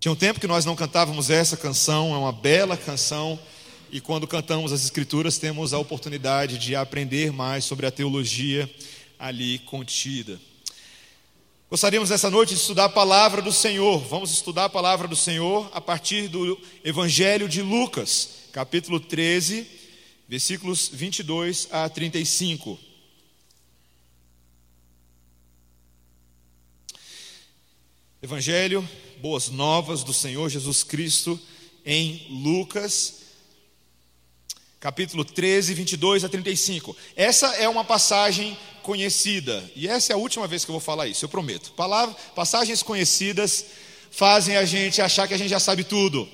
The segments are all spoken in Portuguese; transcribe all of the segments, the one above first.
Tinha um tempo que nós não cantávamos essa canção, é uma bela canção, e quando cantamos as Escrituras temos a oportunidade de aprender mais sobre a teologia ali contida. Gostaríamos nessa noite de estudar a palavra do Senhor. Vamos estudar a palavra do Senhor a partir do Evangelho de Lucas, capítulo 13, versículos 22 a 35. Evangelho, boas novas do Senhor Jesus Cristo em Lucas, capítulo 13, 22 a 35. Essa é uma passagem conhecida, e essa é a última vez que eu vou falar isso, eu prometo. Palavra, passagens conhecidas fazem a gente achar que a gente já sabe tudo.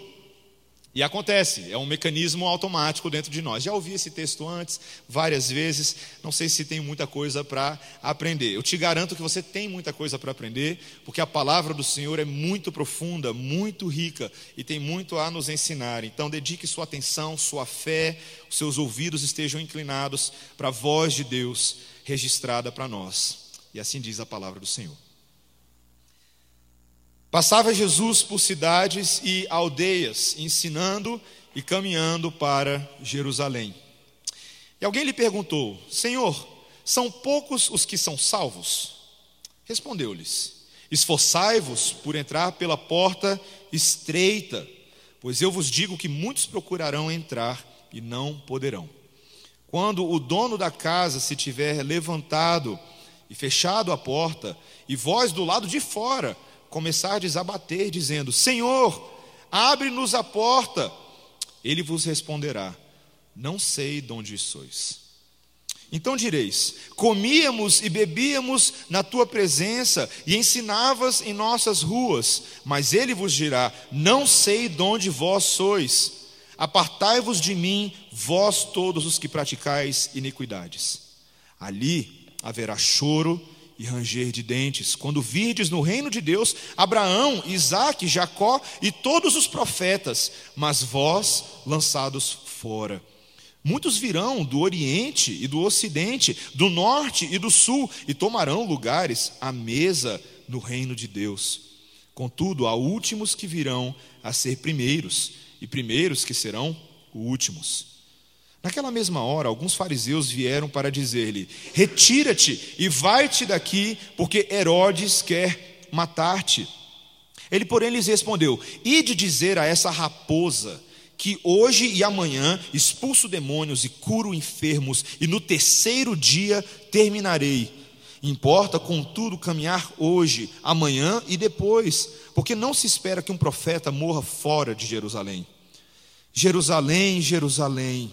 E acontece, é um mecanismo automático dentro de nós. Já ouvi esse texto antes, várias vezes, não sei se tem muita coisa para aprender. Eu te garanto que você tem muita coisa para aprender, porque a palavra do Senhor é muito profunda, muito rica e tem muito a nos ensinar. Então, dedique sua atenção, sua fé, os seus ouvidos estejam inclinados para a voz de Deus registrada para nós. E assim diz a palavra do Senhor. Passava Jesus por cidades e aldeias, ensinando e caminhando para Jerusalém. E alguém lhe perguntou: Senhor, são poucos os que são salvos? Respondeu-lhes: Esforçai-vos por entrar pela porta estreita, pois eu vos digo que muitos procurarão entrar e não poderão. Quando o dono da casa se tiver levantado e fechado a porta, e vós do lado de fora começardes a bater, dizendo: Senhor, abre-nos a porta, ele vos responderá: Não sei de onde sois. Então direis: Comíamos e bebíamos na tua presença e ensinavas em nossas ruas, mas ele vos dirá: Não sei de onde vós sois. Apartai-vos de mim, vós todos os que praticais iniquidades. Ali haverá choro e ranger de dentes, quando virdes no reino de Deus Abraão, Isaque, Jacó e todos os profetas, mas vós lançados fora. Muitos virão do Oriente e do Ocidente, do Norte e do Sul, e tomarão lugares à mesa no reino de Deus. Contudo, há últimos que virão a ser primeiros e primeiros que serão últimos. Naquela mesma hora, alguns fariseus vieram para dizer-lhe: Retira-te e vai-te daqui, porque Herodes quer matar-te. Ele, porém, lhes respondeu: Ide dizer a essa raposa que hoje e amanhã expulso demônios e curo enfermos, e no terceiro dia terminarei. Importa, contudo, caminhar hoje, amanhã e depois, porque não se espera que um profeta morra fora de Jerusalém. Jerusalém, Jerusalém,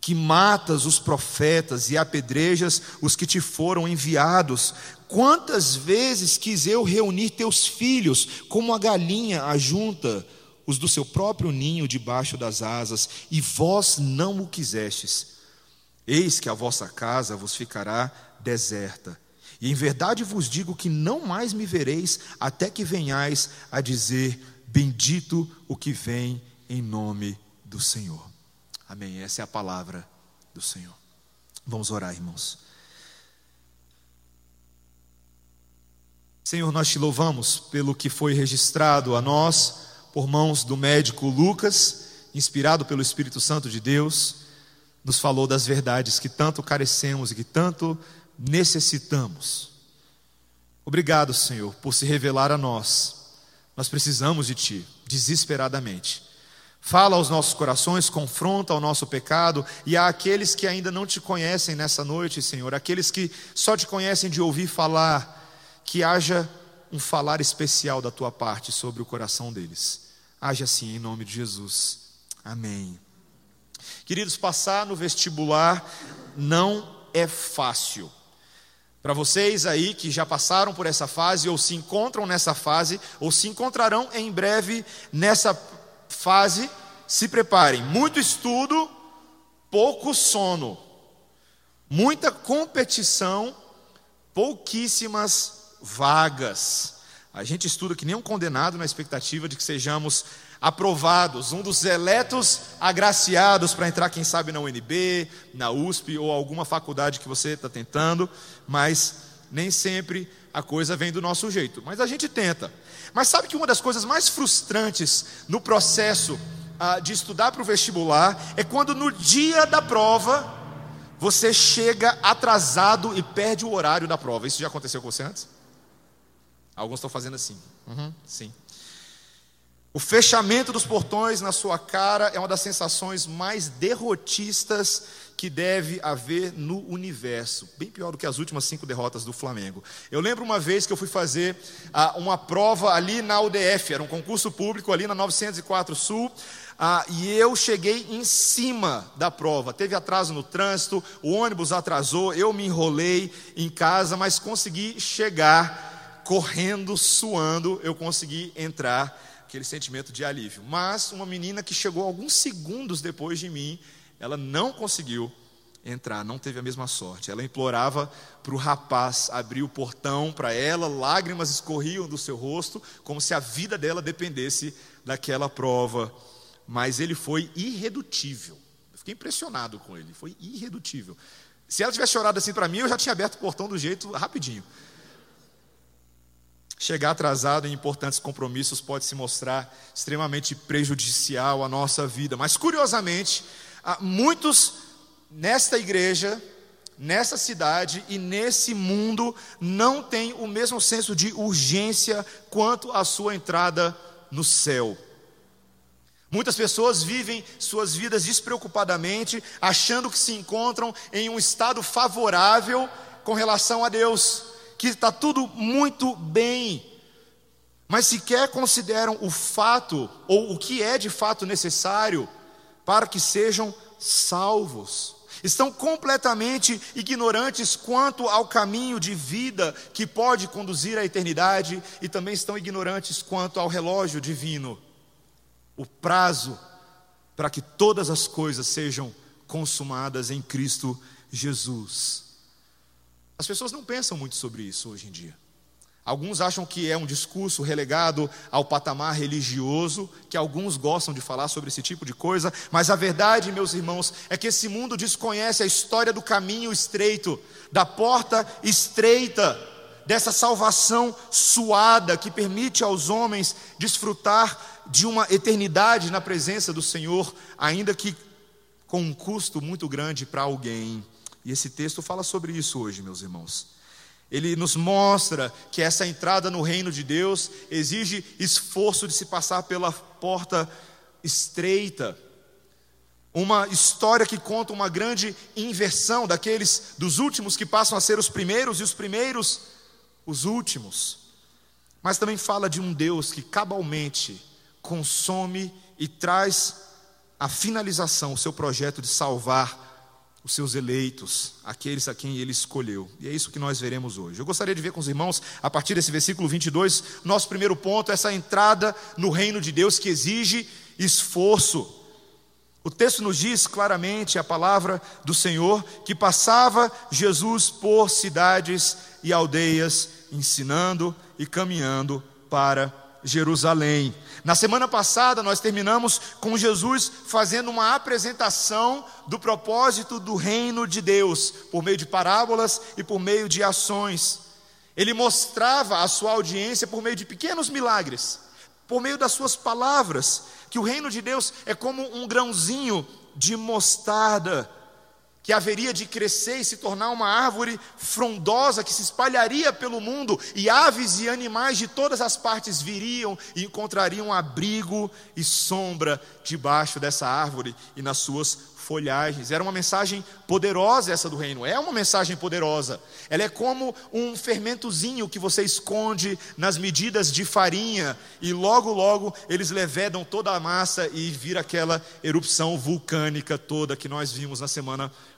que matas os profetas e apedrejas os que te foram enviados, quantas vezes quis eu reunir teus filhos, como a galinha ajunta os do seu próprio ninho debaixo das asas, e vós não o quisestes. Eis que a vossa casa vos ficará deserta e em verdade vos digo que não mais me vereis até que venhais a dizer: Bendito o que vem em nome do Senhor. Amém. Essa é a palavra do Senhor. Vamos orar, irmãos. Senhor, nós te louvamos pelo que foi registrado a nós por mãos do médico Lucas, inspirado pelo Espírito Santo de Deus, nos falou das verdades que tanto carecemos e que tanto necessitamos. Obrigado, Senhor, por se revelar a nós. Nós precisamos de Ti, desesperadamente. Fala aos nossos corações, confronta o nosso pecado, e há aqueles que ainda não te conhecem nessa noite, Senhor, aqueles que só te conhecem de ouvir falar, que haja um falar especial da tua parte sobre o coração deles. Haja assim em nome de Jesus. Amém. Queridos, passar no vestibular não é fácil. Para vocês aí que já passaram por essa fase, ou se encontram nessa fase, ou se encontrarão em breve nessa fase, se preparem. Muito estudo, pouco sono. Muita competição, pouquíssimas vagas. A gente estuda que nem um condenado na expectativa de que sejamos aprovados, um dos eleitos agraciados para entrar, quem sabe, na UNB, na USP ou alguma faculdade que você está tentando, mas nem sempre a coisa vem do nosso jeito, mas a gente tenta. Mas sabe que uma das coisas mais frustrantes no processo ah, de estudar para o vestibular é quando no dia da prova você chega atrasado e perde o horário da prova. Isso já aconteceu com você antes? Alguns estão fazendo assim. Uhum, sim. O fechamento dos portões na sua cara é uma das sensações mais derrotistas que deve haver no universo. Bem pior do que as últimas cinco derrotas do Flamengo. Eu lembro uma vez que eu fui fazer ah, uma prova ali na UDF, era um concurso público ali na 904 Sul. Ah, e eu cheguei em cima da prova. Teve atraso no trânsito, o ônibus atrasou, eu me enrolei em casa, mas consegui chegar correndo, suando, eu consegui entrar aquele sentimento de alívio. Mas uma menina que chegou alguns segundos depois de mim, ela não conseguiu entrar, não teve a mesma sorte. Ela implorava para o rapaz abrir o portão para ela, lágrimas escorriam do seu rosto, como se a vida dela dependesse daquela prova. Mas ele foi irredutível. Eu fiquei impressionado com ele, foi irredutível. Se ela tivesse chorado assim para mim, eu já tinha aberto o portão do jeito rapidinho. Chegar atrasado em importantes compromissos pode se mostrar extremamente prejudicial à nossa vida. Mas, curiosamente, muitos nesta igreja, nessa cidade e nesse mundo não têm o mesmo senso de urgência quanto à sua entrada no céu. Muitas pessoas vivem suas vidas despreocupadamente, achando que se encontram em um estado favorável com relação a Deus que está tudo muito bem, mas sequer consideram o fato, ou o que é de fato necessário, para que sejam salvos. Estão completamente ignorantes quanto ao caminho de vida que pode conduzir à eternidade, e também estão ignorantes quanto ao relógio divino, o prazo para que todas as coisas sejam consumadas em Cristo Jesus. As pessoas não pensam muito sobre isso hoje em dia. Alguns acham que é um discurso relegado ao patamar religioso, que alguns gostam de falar sobre esse tipo de coisa, mas a verdade, meus irmãos, é que esse mundo desconhece a história do caminho estreito, da porta estreita, dessa salvação suada que permite aos homens desfrutar de uma eternidade na presença do Senhor, ainda que com um custo muito grande para alguém. E esse texto fala sobre isso hoje, meus irmãos. Ele nos mostra que essa entrada no reino de Deus exige esforço de se passar pela porta estreita. Uma história que conta uma grande inversão daqueles dos últimos que passam a ser os primeiros e os primeiros os últimos. Mas também fala de um Deus que cabalmente consome e traz a finalização o seu projeto de salvar os seus eleitos, aqueles a quem ele escolheu. E é isso que nós veremos hoje. Eu gostaria de ver com os irmãos, a partir desse versículo 22, nosso primeiro ponto, essa entrada no reino de Deus que exige esforço. O texto nos diz claramente a palavra do Senhor que passava Jesus por cidades e aldeias, ensinando e caminhando para Jerusalém. Na semana passada, nós terminamos com Jesus fazendo uma apresentação do propósito do reino de Deus, por meio de parábolas e por meio de ações. Ele mostrava à sua audiência por meio de pequenos milagres, por meio das suas palavras, que o reino de Deus é como um grãozinho de mostarda que haveria de crescer e se tornar uma árvore frondosa que se espalharia pelo mundo, e aves e animais de todas as partes viriam e encontrariam abrigo e sombra debaixo dessa árvore e nas suas folhagens. Era uma mensagem poderosa essa do reino. É uma mensagem poderosa. Ela é como um fermentozinho que você esconde nas medidas de farinha e logo logo eles levedam toda a massa e vira aquela erupção vulcânica toda que nós vimos na semana passada.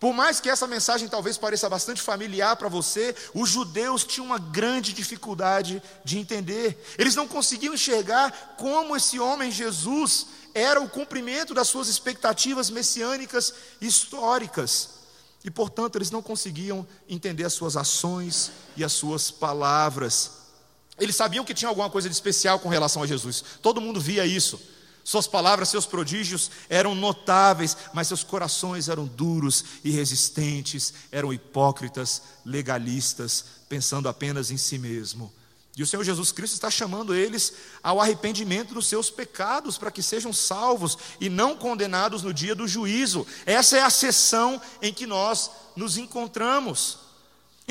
Por mais que essa mensagem talvez pareça bastante familiar para você, os judeus tinham uma grande dificuldade de entender. Eles não conseguiam enxergar como esse homem Jesus era o cumprimento das suas expectativas messiânicas históricas. E, portanto, eles não conseguiam entender as suas ações e as suas palavras. Eles sabiam que tinha alguma coisa de especial com relação a Jesus, todo mundo via isso. Suas palavras, seus prodígios eram notáveis, mas seus corações eram duros e resistentes, eram hipócritas, legalistas, pensando apenas em si mesmo. E o Senhor Jesus Cristo está chamando eles ao arrependimento dos seus pecados, para que sejam salvos e não condenados no dia do juízo. Essa é a sessão em que nós nos encontramos.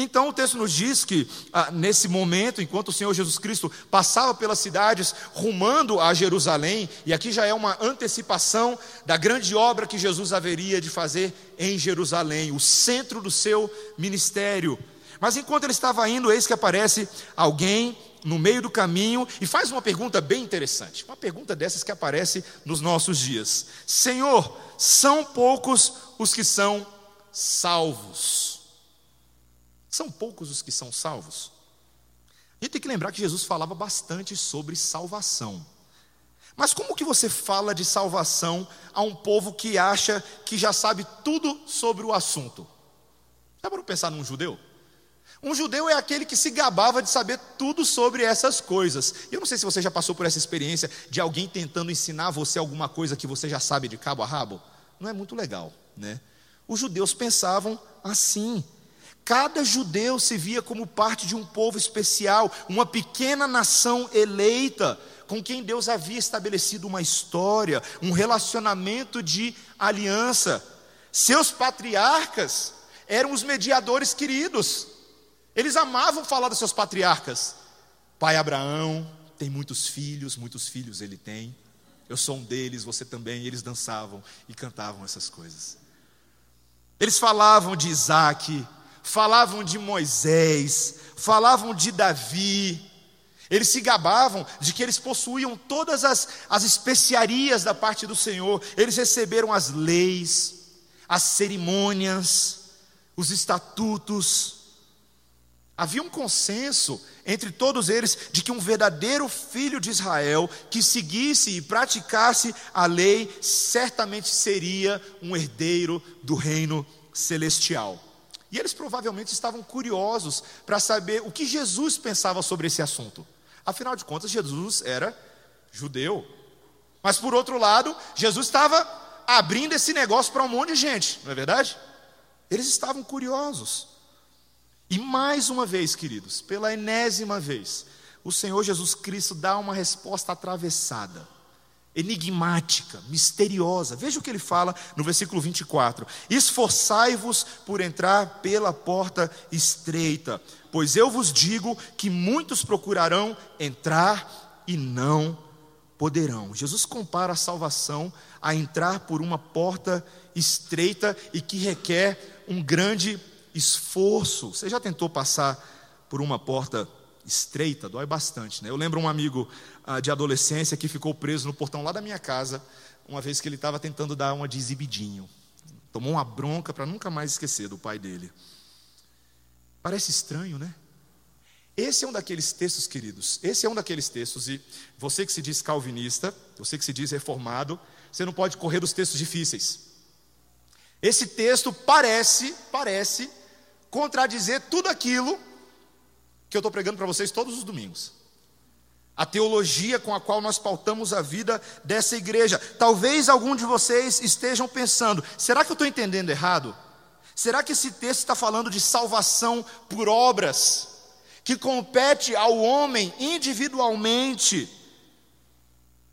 Então o texto nos diz que, ah, nesse momento, enquanto o Senhor Jesus Cristo passava pelas cidades rumando a Jerusalém, e aqui já é uma antecipação da grande obra que Jesus haveria de fazer em Jerusalém, o centro do seu ministério. Mas enquanto ele estava indo, eis que aparece alguém no meio do caminho e faz uma pergunta bem interessante. Uma pergunta dessas que aparece nos nossos dias: Senhor, são poucos os que são salvos. São poucos os que são salvos. A gente tem que lembrar que Jesus falava bastante sobre salvação. Mas como que você fala de salvação a um povo que acha que já sabe tudo sobre o assunto? Já para pensar num judeu? Um judeu é aquele que se gabava de saber tudo sobre essas coisas. Eu não sei se você já passou por essa experiência de alguém tentando ensinar você alguma coisa que você já sabe de cabo a rabo. Não é muito legal, né? Os judeus pensavam assim. Cada judeu se via como parte de um povo especial, uma pequena nação eleita, com quem Deus havia estabelecido uma história, um relacionamento de aliança. Seus patriarcas eram os mediadores queridos. Eles amavam falar dos seus patriarcas. Pai Abraão tem muitos filhos, muitos filhos ele tem. Eu sou um deles, você também. Eles dançavam e cantavam essas coisas. Eles falavam de Isaac, falavam de Moisés, falavam de Davi. Eles se gabavam de que eles possuíam todas as, as especiarias da parte do Senhor. Eles receberam as leis, as cerimônias, os estatutos. Havia um consenso entre todos eles de que um verdadeiro filho de Israel que seguisse e praticasse a lei certamente seria um herdeiro do reino celestial. E eles provavelmente estavam curiosos para saber o que Jesus pensava sobre esse assunto. Afinal de contas, Jesus era judeu. Mas por outro lado, Jesus estava abrindo esse negócio para um monte de gente, não é verdade? Eles estavam curiosos. E mais uma vez, queridos, pela enésima vez, o Senhor Jesus Cristo dá uma resposta atravessada, enigmática, misteriosa. Veja o que ele fala no versículo 24: Esforçai-vos por entrar pela porta estreita, pois eu vos digo que muitos procurarão entrar e não poderão. Jesus compara a salvação a entrar por uma porta estreita e que requer um grande esforço. Você já tentou passar por uma porta estreita? Dói bastante, né? Eu lembro um amigo ah, de adolescência que ficou preso no portão lá da minha casa, uma vez que ele estava tentando dar uma de exibidinho. Tomou uma bronca para nunca mais esquecer do pai dele. Parece estranho, né? Esse é um daqueles textos, queridos. Esse é um daqueles textos, e você que se diz calvinista, você que se diz reformado, você não pode correr dos textos difíceis. Esse texto parece, parece contradizer tudo aquilo que eu estou pregando para vocês todos os domingos. A teologia com a qual nós pautamos a vida dessa igreja. Talvez algum de vocês estejam pensando: será que eu estou entendendo errado? Será que esse texto está falando de salvação por obras, que compete ao homem individualmente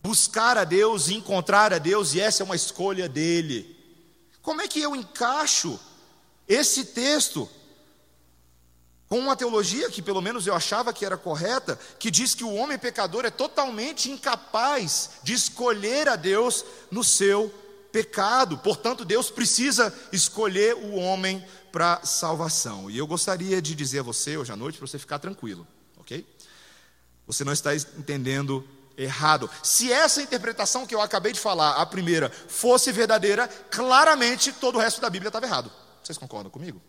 buscar a Deus, encontrar a Deus, e essa é uma escolha dele? Como é que eu encaixo esse texto com uma teologia que pelo menos eu achava que era correta, que diz que o homem pecador é totalmente incapaz de escolher a Deus no seu pecado. Portanto, Deus precisa escolher o homem para salvação. E eu gostaria de dizer a você hoje à noite para você ficar tranquilo, OK? Você não está entendendo errado. Se essa interpretação que eu acabei de falar, a primeira, fosse verdadeira, claramente todo o resto da Bíblia estava errado. Vocês concordam comigo?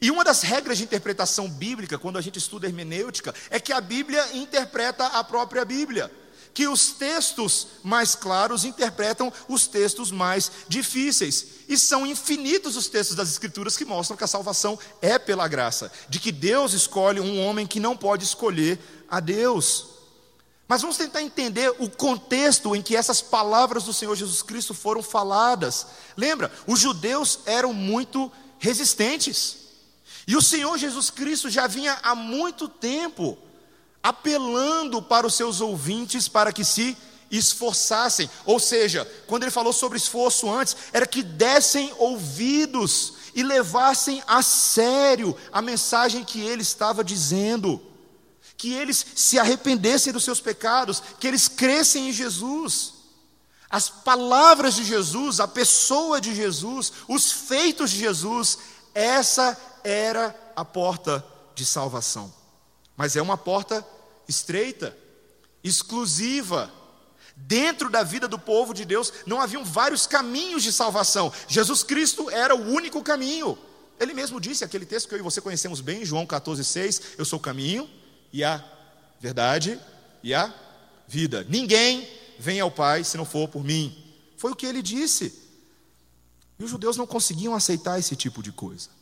E uma das regras de interpretação bíblica, quando a gente estuda hermenêutica, é que a Bíblia interpreta a própria Bíblia. Que os textos mais claros interpretam os textos mais difíceis. E são infinitos os textos das Escrituras que mostram que a salvação é pela graça, de que Deus escolhe um homem que não pode escolher a Deus. Mas vamos tentar entender o contexto em que essas palavras do Senhor Jesus Cristo foram faladas. Lembra, os judeus eram muito resistentes. E o Senhor Jesus Cristo já vinha há muito tempo apelando para os seus ouvintes para que se esforçassem. Ou seja, quando ele falou sobre esforço antes, era que dessem ouvidos e levassem a sério a mensagem que ele estava dizendo. Que eles se arrependessem dos seus pecados, que eles crescem em Jesus. As palavras de Jesus, a pessoa de Jesus, os feitos de Jesus, essa era a porta de salvação. Mas é uma porta estreita, exclusiva. Dentro da vida do povo de Deus não haviam vários caminhos de salvação. Jesus Cristo era o único caminho. Ele mesmo disse, aquele texto que eu e você conhecemos bem, João 14,6: Eu sou o caminho e a verdade e a vida. Ninguém vem ao Pai se não for por mim. Foi o que ele disse. E os judeus não conseguiam aceitar esse tipo de coisa.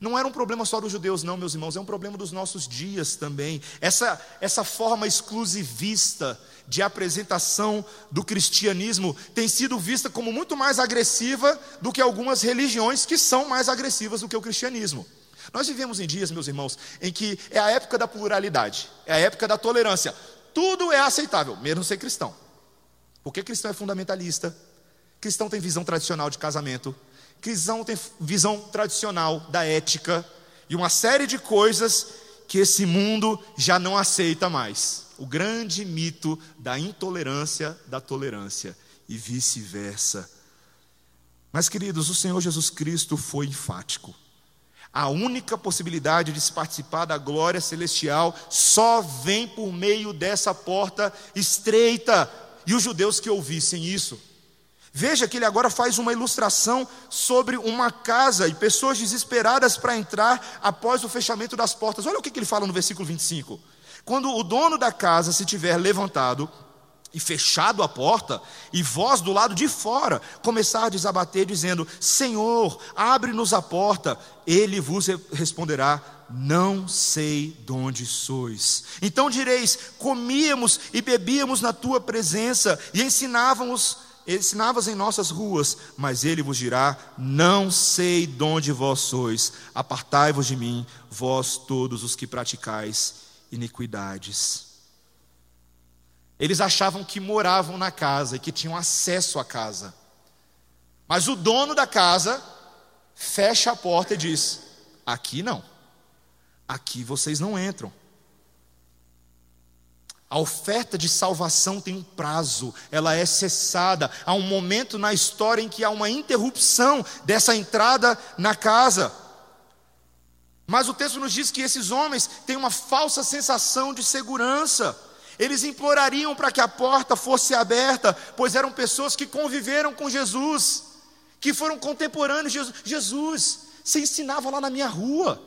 Não era um problema só dos judeus, não, meus irmãos, é um problema dos nossos dias também. Essa, essa forma exclusivista de apresentação do cristianismo tem sido vista como muito mais agressiva do que algumas religiões que são mais agressivas do que o cristianismo. Nós vivemos em dias, meus irmãos, em que é a época da pluralidade, é a época da tolerância. Tudo é aceitável, mesmo ser cristão. Porque cristão é fundamentalista, cristão tem visão tradicional de casamento, cristão tem visão tradicional da ética e uma série de coisas que esse mundo já não aceita mais. O grande mito da intolerância da tolerância e vice-versa. Mas, queridos, o Senhor Jesus Cristo foi enfático. A única possibilidade de se participar da glória celestial só vem por meio dessa porta estreita. E os judeus que ouvissem isso Veja que ele agora faz uma ilustração sobre uma casa e pessoas desesperadas para entrar após o fechamento das portas. Olha o que ele fala no versículo 25. Quando o dono da casa se tiver levantado e fechado a porta, e vós do lado de fora começar a desabater, dizendo: Senhor, abre-nos a porta, ele vos responderá: Não sei de onde sois. Então direis: Comíamos e bebíamos na tua presença, e ensinávamos ensinavas em nossas ruas, mas ele vos dirá: Não sei de onde vós sois, apartai-vos de mim, vós todos os que praticais iniquidades. Eles achavam que moravam na casa e que tinham acesso à casa, mas o dono da casa fecha a porta e diz: Aqui não, aqui vocês não entram. A oferta de salvação tem um prazo, ela é cessada. Há um momento na história em que há uma interrupção dessa entrada na casa. Mas o texto nos diz que esses homens têm uma falsa sensação de segurança. Eles implorariam para que a porta fosse aberta, pois eram pessoas que conviveram com Jesus, que foram contemporâneos de Jesus. Jesus, você ensinava lá na minha rua.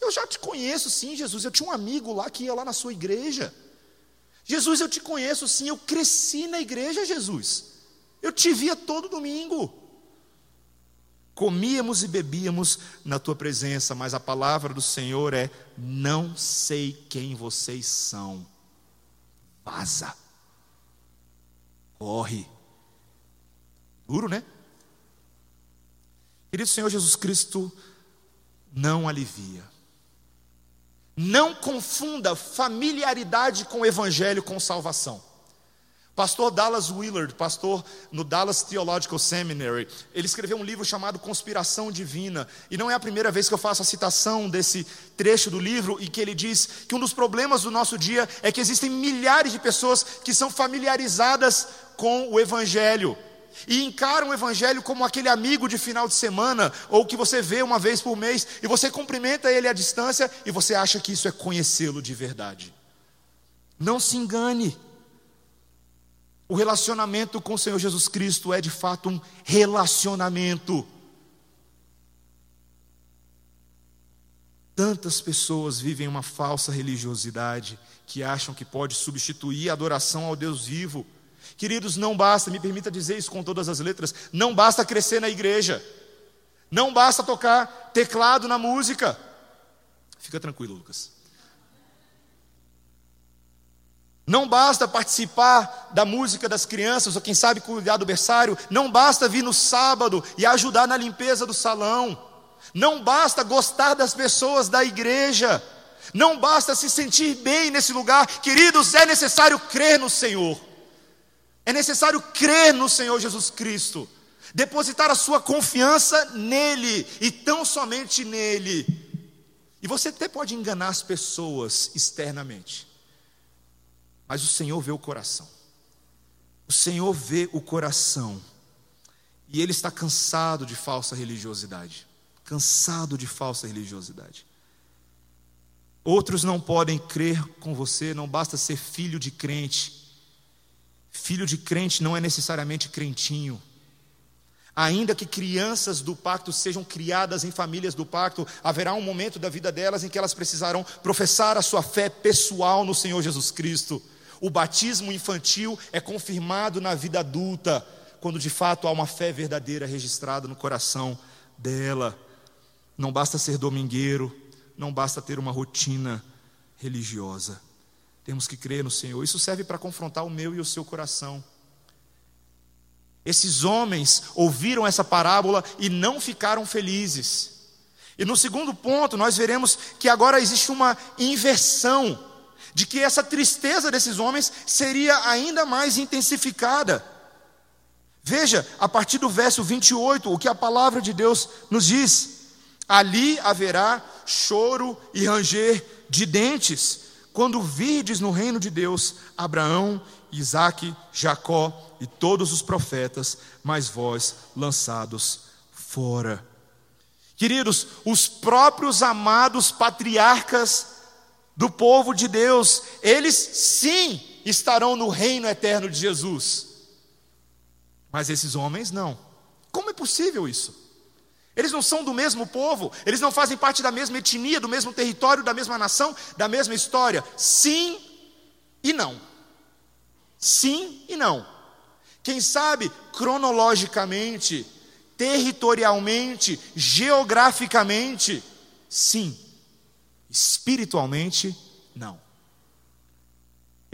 Eu já te conheço, sim, Jesus. Eu tinha um amigo lá que ia lá na sua igreja. Jesus, eu te conheço sim, eu cresci na igreja, Jesus. Eu te via todo domingo. Comíamos e bebíamos na tua presença, mas a palavra do Senhor é: não sei quem vocês são. Vaza. Corre. Duro, né? Querido Senhor Jesus Cristo, não alivia. Não confunda familiaridade com o evangelho com salvação. Pastor Dallas Willard, pastor no Dallas Theological Seminary, ele escreveu um livro chamado Conspiração Divina, e não é a primeira vez que eu faço a citação desse trecho do livro e que ele diz que um dos problemas do nosso dia é que existem milhares de pessoas que são familiarizadas com o evangelho e encara o evangelho como aquele amigo de final de semana, ou que você vê uma vez por mês, e você cumprimenta ele à distância, e você acha que isso é conhecê-lo de verdade. Não se engane. O relacionamento com o Senhor Jesus Cristo é de fato um relacionamento. Tantas pessoas vivem uma falsa religiosidade que acham que pode substituir a adoração ao Deus vivo. Queridos, não basta, me permita dizer isso com todas as letras, não basta crescer na igreja, não basta tocar teclado na música. Fica tranquilo, Lucas. Não basta participar da música das crianças, ou quem sabe cuidar do berçário, não basta vir no sábado e ajudar na limpeza do salão. Não basta gostar das pessoas da igreja. Não basta se sentir bem nesse lugar. Queridos, é necessário crer no Senhor. É necessário crer no Senhor Jesus Cristo. Depositar a sua confiança nele e tão somente nele. E você até pode enganar as pessoas externamente. Mas o Senhor vê o coração. O Senhor vê o coração. E ele está cansado de falsa religiosidade. Cansado de falsa religiosidade. Outros não podem crer com você, não basta ser filho de crente. Filho de crente não é necessariamente crentinho. Ainda que crianças do pacto sejam criadas em famílias do pacto, haverá um momento da vida delas em que elas precisarão professar a sua fé pessoal no Senhor Jesus Cristo. O batismo infantil é confirmado na vida adulta, quando de fato há uma fé verdadeira registrada no coração dela. Não basta ser domingueiro, não basta ter uma rotina religiosa. Temos que crer no Senhor. Isso serve para confrontar o meu e o seu coração. Esses homens ouviram essa parábola e não ficaram felizes. E no segundo ponto, nós veremos que agora existe uma inversão, de que essa tristeza desses homens seria ainda mais intensificada. Veja, a partir do verso 28, o que a palavra de Deus nos diz: ali haverá choro e ranger de dentes, quando virdes no reino de Deus Abraão, Isaque, Jacó e todos os profetas, mas vós lançados fora. Queridos, os próprios amados patriarcas do povo de Deus, eles sim estarão no reino eterno de Jesus. Mas esses homens não. Como é possível isso? Eles não são do mesmo povo, eles não fazem parte da mesma etnia, do mesmo território, da mesma nação, da mesma história. Sim e não. Sim e não. Quem sabe cronologicamente, territorialmente, geograficamente, sim. Espiritualmente, não.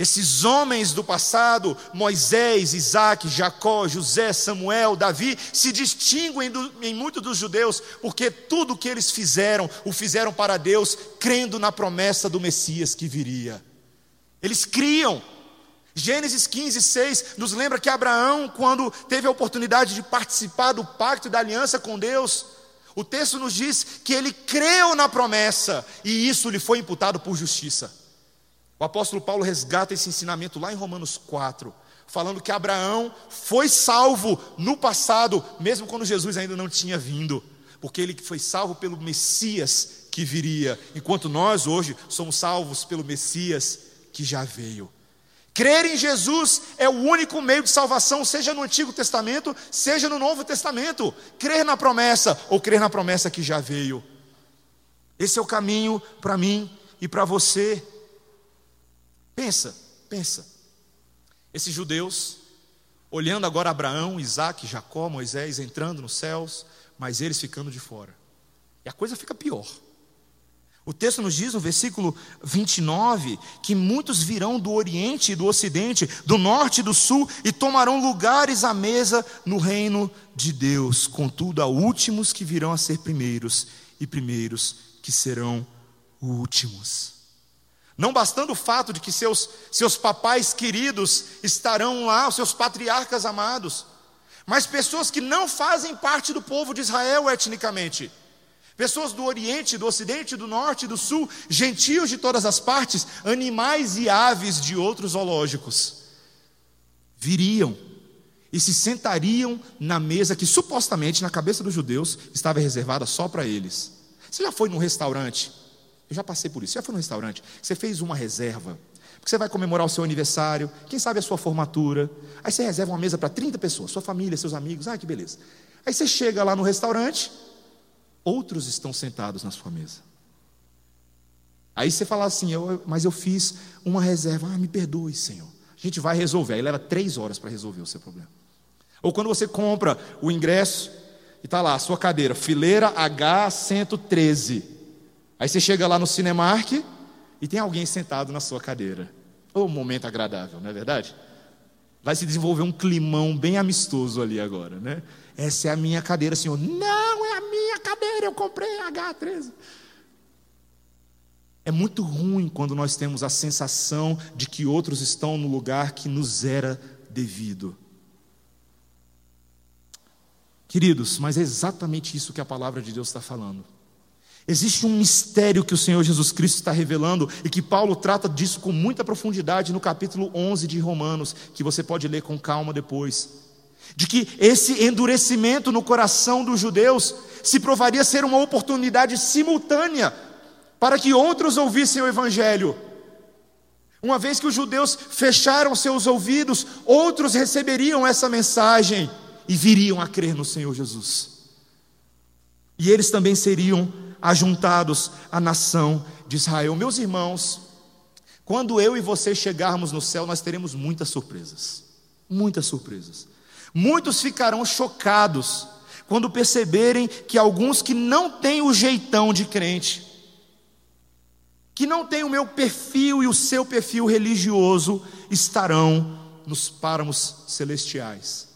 Esses homens do passado, Moisés, Isaac, Jacó, José, Samuel, Davi, se distinguem do, em muitos dos judeus, porque tudo o que eles fizeram, o fizeram para Deus, crendo na promessa do Messias que viria. Eles criam. Gênesis 15, 6 nos lembra que Abraão, quando teve a oportunidade de participar do pacto e da aliança com Deus, o texto nos diz que ele creu na promessa e isso lhe foi imputado por justiça. O apóstolo Paulo resgata esse ensinamento lá em Romanos 4, falando que Abraão foi salvo no passado, mesmo quando Jesus ainda não tinha vindo, porque ele foi salvo pelo Messias que viria, enquanto nós hoje somos salvos pelo Messias que já veio. Crer em Jesus é o único meio de salvação, seja no Antigo Testamento, seja no Novo Testamento. Crer na promessa ou crer na promessa que já veio. Esse é o caminho para mim e para você. Pensa, pensa. Esses judeus, olhando agora Abraão, Isaac, Jacó, Moisés entrando nos céus, mas eles ficando de fora. E a coisa fica pior. O texto nos diz no versículo 29 que muitos virão do Oriente e do Ocidente, do Norte e do Sul, e tomarão lugares à mesa no reino de Deus. Contudo, há últimos que virão a ser primeiros, e primeiros que serão últimos. Não bastando o fato de que seus, seus papais queridos estarão lá, os seus patriarcas amados, mas pessoas que não fazem parte do povo de Israel etnicamente. Pessoas do Oriente, do Ocidente, do Norte, do Sul, gentios de todas as partes, animais e aves de outros zoológicos, viriam e se sentariam na mesa que supostamente na cabeça dos judeus estava reservada só para eles. Você já foi num restaurante eu já passei por isso. Você já foi no restaurante? Você fez uma reserva. Porque você vai comemorar o seu aniversário, quem sabe a sua formatura. Aí você reserva uma mesa para 30 pessoas, sua família, seus amigos. Ah, que beleza. Aí você chega lá no restaurante, outros estão sentados na sua mesa. Aí você fala assim, eu, mas eu fiz uma reserva. Ah, me perdoe, Senhor. A gente vai resolver. Aí leva três horas para resolver o seu problema. Ou quando você compra o ingresso e está lá, a sua cadeira, fileira H113. Aí você chega lá no Cinemark e tem alguém sentado na sua cadeira. Oh, momento agradável, não é verdade? Vai se desenvolver um climão bem amistoso ali agora, né? Essa é a minha cadeira, senhor. Não é a minha cadeira, eu comprei a H13. É muito ruim quando nós temos a sensação de que outros estão no lugar que nos era devido. Queridos, mas é exatamente isso que a palavra de Deus está falando. Existe um mistério que o Senhor Jesus Cristo está revelando e que Paulo trata disso com muita profundidade no capítulo 11 de Romanos, que você pode ler com calma depois. De que esse endurecimento no coração dos judeus se provaria ser uma oportunidade simultânea para que outros ouvissem o Evangelho. Uma vez que os judeus fecharam seus ouvidos, outros receberiam essa mensagem e viriam a crer no Senhor Jesus. E eles também seriam ajuntados à nação de Israel. Meus irmãos, quando eu e você chegarmos no céu, nós teremos muitas surpresas. Muitas surpresas. Muitos ficarão chocados quando perceberem que alguns que não têm o jeitão de crente, que não têm o meu perfil e o seu perfil religioso, estarão nos páramos celestiais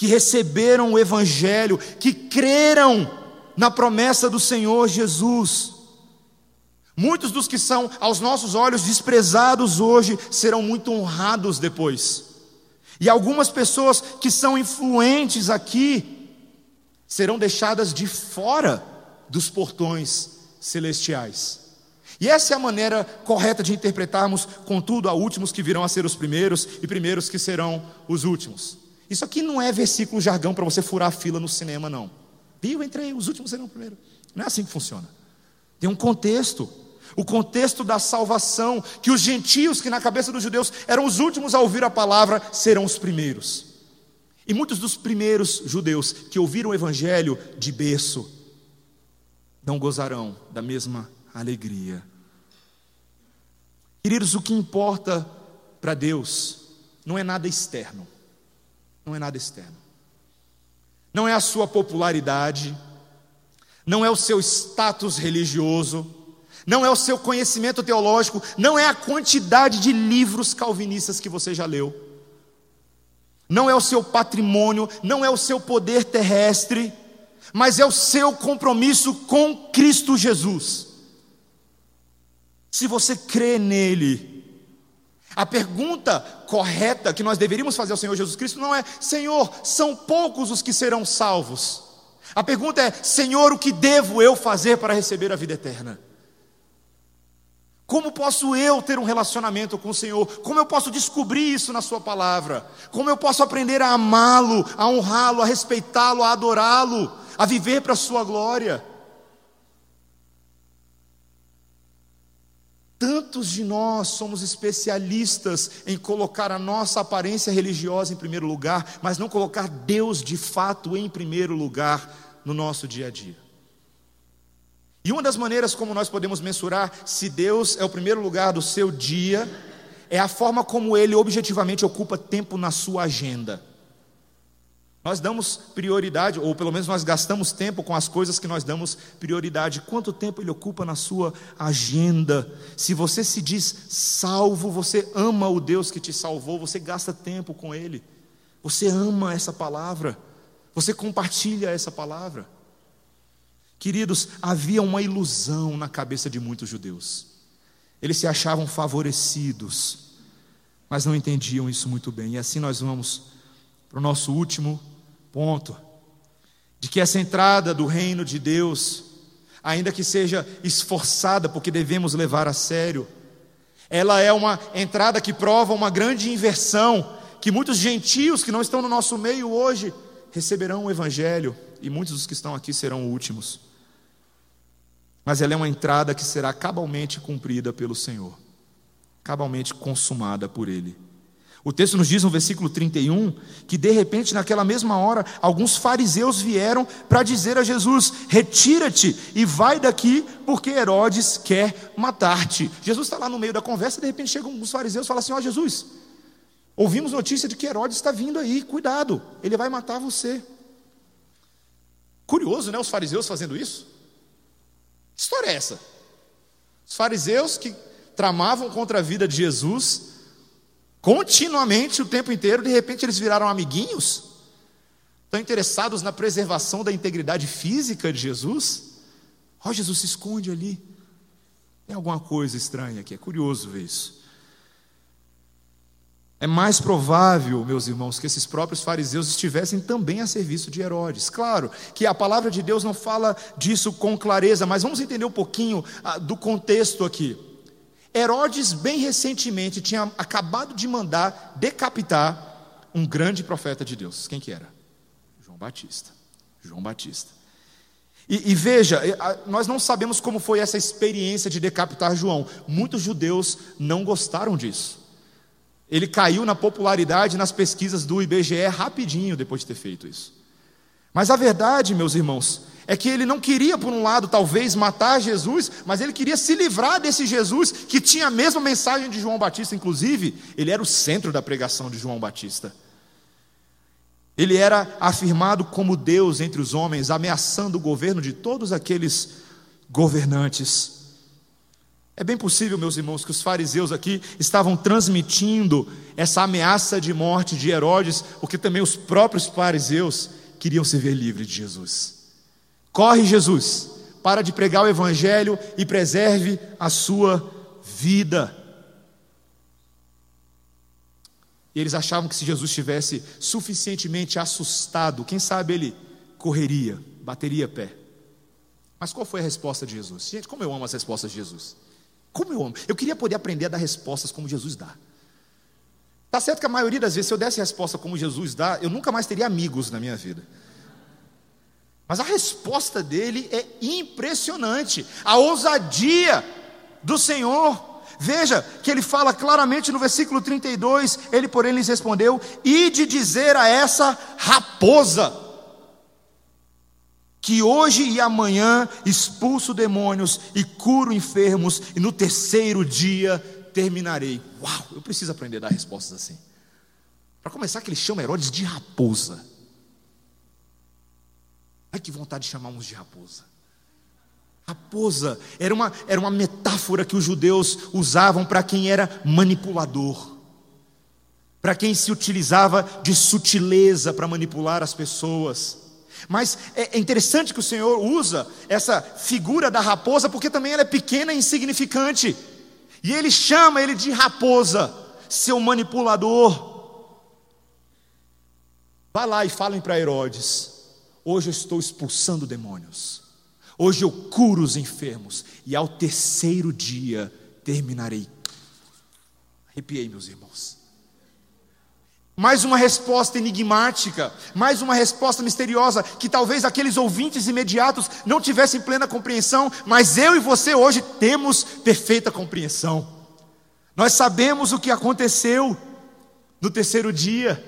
que receberam o Evangelho, que creram na promessa do Senhor Jesus. Muitos dos que são aos nossos olhos desprezados hoje serão muito honrados depois. E algumas pessoas que são influentes aqui serão deixadas de fora dos portões celestiais. E essa é a maneira correta de interpretarmos, contudo, a últimos que virão a ser os primeiros e primeiros que serão os últimos. Isso aqui não é versículo jargão para você furar a fila no cinema, não. Viu? Entrei, os últimos serão primeiro. Não é assim que funciona. Tem um contexto. O contexto da salvação, que os gentios, que na cabeça dos judeus eram os últimos a ouvir a palavra, serão os primeiros. E muitos dos primeiros judeus que ouviram o evangelho de berço não gozarão da mesma alegria. Queridos, o que importa para Deus não é nada externo. Não é nada externo. Não é a sua popularidade, não é o seu status religioso, não é o seu conhecimento teológico, não é a quantidade de livros calvinistas que você já leu, não é o seu patrimônio, não é o seu poder terrestre, mas é o seu compromisso com Cristo Jesus. Se você crê nele, a pergunta correta que nós deveríamos fazer ao Senhor Jesus Cristo não é: Senhor, são poucos os que serão salvos. A pergunta é: Senhor, o que devo eu fazer para receber a vida eterna? Como posso eu ter um relacionamento com o Senhor? Como eu posso descobrir isso na Sua palavra? Como eu posso aprender a amá-lo, a honrá-lo, a respeitá-lo, a adorá-lo, a viver para a Sua glória? Tantos de nós somos especialistas em colocar a nossa aparência religiosa em primeiro lugar, mas não colocar Deus de fato em primeiro lugar no nosso dia a dia. E uma das maneiras como nós podemos mensurar se Deus é o primeiro lugar do seu dia é a forma como ele objetivamente ocupa tempo na sua agenda. Nós damos prioridade, ou pelo menos nós gastamos tempo com as coisas que nós damos prioridade. Quanto tempo ele ocupa na sua agenda? Se você se diz salvo, você ama o Deus que te salvou, você gasta tempo com ele. Você ama essa palavra. Você compartilha essa palavra. Queridos, havia uma ilusão na cabeça de muitos judeus. Eles se achavam favorecidos, mas não entendiam isso muito bem. E assim nós vamos para o nosso último Ponto. De que essa entrada do reino de Deus, ainda que seja esforçada, porque devemos levar a sério, ela é uma entrada que prova uma grande inversão, que muitos gentios que não estão no nosso meio hoje receberão o Evangelho, e muitos dos que estão aqui serão últimos. Mas ela é uma entrada que será cabalmente cumprida pelo Senhor, cabalmente consumada por Ele. O texto nos diz no versículo 31 que de repente, naquela mesma hora, alguns fariseus vieram para dizer a Jesus: Retira-te e vai daqui, porque Herodes quer matar-te. Jesus está lá no meio da conversa, e de repente chegam alguns fariseus e falam assim: Ó oh, Jesus, ouvimos notícia de que Herodes está vindo aí, cuidado, ele vai matar você. Curioso, né? Os fariseus fazendo isso. Que história é essa? Os fariseus que tramavam contra a vida de Jesus continuamente, o tempo inteiro, de repente eles viraram amiguinhos? Estão interessados na preservação da integridade física de Jesus? Ó, oh, Jesus se esconde ali. Tem alguma coisa estranha aqui, é curioso ver isso. É mais provável, meus irmãos, que esses próprios fariseus estivessem também a serviço de Herodes. Claro que a palavra de Deus não fala disso com clareza, mas vamos entender um pouquinho ah, do contexto aqui. Herodes, bem recentemente, tinha acabado de mandar decapitar um grande profeta de Deus. Quem que era? João Batista. João Batista. E, e, veja, nós não sabemos como foi essa experiência de decapitar João. Muitos judeus não gostaram disso. Ele caiu na popularidade nas pesquisas do IBGE rapidinho depois de ter feito isso. Mas a verdade, meus irmãos, é que ele não queria, por um lado, talvez matar Jesus, mas ele queria se livrar desse Jesus que tinha a mesma mensagem de João Batista, inclusive, ele era o centro da pregação de João Batista. Ele era afirmado como Deus entre os homens, ameaçando o governo de todos aqueles governantes. É bem possível, meus irmãos, que os fariseus aqui estavam transmitindo essa ameaça de morte de Herodes, porque também os próprios fariseus queriam se ver livres de Jesus. Corre, Jesus, para de pregar o evangelho e preserve a sua vida. E eles achavam que se Jesus estivesse suficientemente assustado, quem sabe ele correria, bateria pé. Mas qual foi a resposta de Jesus? Gente, como eu amo as respostas de Jesus. Como eu amo. Eu queria poder aprender a dar respostas como Jesus dá. Tá certo que a maioria das vezes, se eu desse resposta como Jesus dá, eu nunca mais teria amigos na minha vida. Mas a resposta dele é impressionante. A ousadia do Senhor. Veja que ele fala claramente no versículo 32, ele porém lhes respondeu: "E de dizer a essa raposa: que hoje e amanhã expulso demônios e curo enfermos, e no terceiro dia terminarei. Uau, eu preciso aprender a dar respostas assim. Para começar, que ele chama Herodes de raposa. Ai, que vontade de chamar uns de raposa. Raposa era uma, era uma metáfora que os judeus usavam para quem era manipulador, para quem se utilizava de sutileza para manipular as pessoas. Mas é, é interessante que o Senhor usa essa figura da raposa, porque também ela é pequena e insignificante. E ele chama ele de raposa, seu manipulador. Vá lá e falem para Herodes: hoje eu estou expulsando demônios, hoje eu curo os enfermos, e ao terceiro dia terminarei. Arrepiei, meus irmãos mais uma resposta enigmática, mais uma resposta misteriosa, que talvez aqueles ouvintes imediatos não tivessem plena compreensão, mas eu e você hoje temos perfeita compreensão. Nós sabemos o que aconteceu no terceiro dia.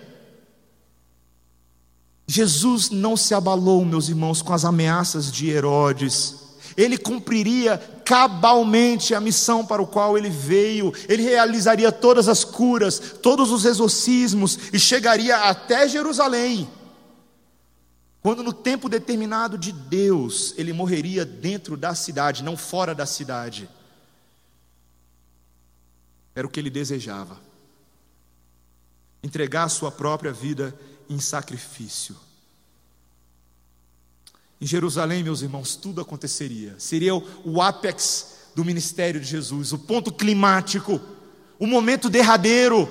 Jesus não se abalou, meus irmãos, com as ameaças de Herodes ele cumpriria cabalmente a missão para o qual ele veio, ele realizaria todas as curas, todos os exorcismos e chegaria até Jerusalém. Quando no tempo determinado de Deus, ele morreria dentro da cidade, não fora da cidade. Era o que ele desejava. Entregar a sua própria vida em sacrifício. Em Jerusalém, meus irmãos, tudo aconteceria. Seria o ápex do ministério de Jesus, o ponto climático, o momento derradeiro,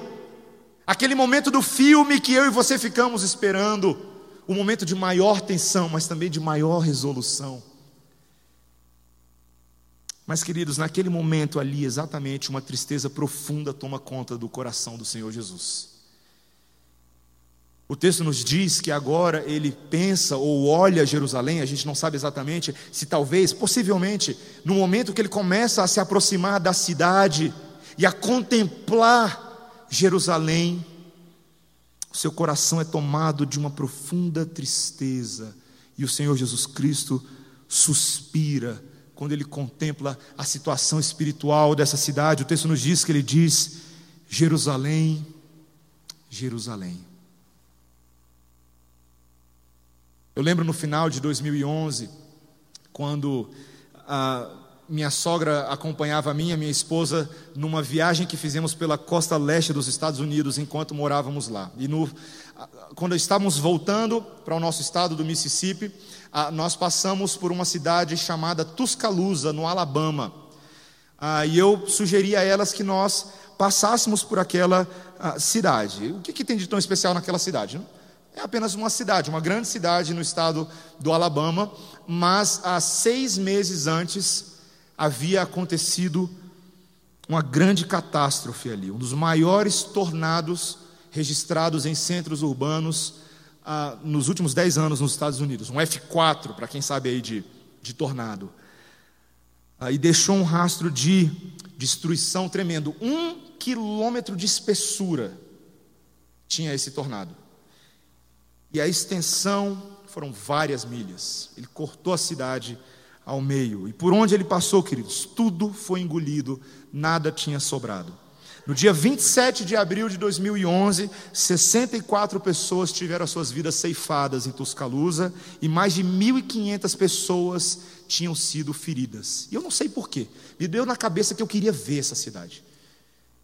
aquele momento do filme que eu e você ficamos esperando, o momento de maior tensão, mas também de maior resolução. Mas, queridos, naquele momento ali, exatamente, uma tristeza profunda toma conta do coração do Senhor Jesus. O texto nos diz que agora ele pensa ou olha Jerusalém, a gente não sabe exatamente se talvez, possivelmente, no momento que ele começa a se aproximar da cidade e a contemplar Jerusalém, o seu coração é tomado de uma profunda tristeza e o Senhor Jesus Cristo suspira quando ele contempla a situação espiritual dessa cidade. O texto nos diz que ele diz: Jerusalém, Jerusalém Eu lembro no final de 2011, quando ah, minha sogra acompanhava a minha, minha esposa, numa viagem que fizemos pela costa leste dos Estados Unidos enquanto morávamos lá. E no, quando estávamos voltando para o nosso estado do Mississippi, nós passamos por uma cidade chamada Tuscaloosa, no Alabama. E eu sugeri a elas que nós passássemos por aquela cidade. O que, que tem de tão especial naquela cidade? É apenas uma cidade, uma grande cidade no estado do Alabama, mas há seis meses antes havia acontecido uma grande catástrofe ali, um dos maiores tornados registrados em centros urbanos ah, nos últimos dez anos nos Estados Unidos, um F4, para quem sabe aí de, de tornado. Ah, e deixou um rastro de destruição tremendo. Um quilômetro de espessura tinha esse tornado. E a extensão foram várias milhas. Ele cortou a cidade ao meio. E por onde ele passou, queridos, tudo foi engolido, nada tinha sobrado. No dia 27 de abril de 2011, 64 pessoas tiveram as suas vidas ceifadas em Tuscaloosa e mais de 1.500 pessoas tinham sido feridas. E eu não sei porquê, me deu na cabeça que eu queria ver essa cidade.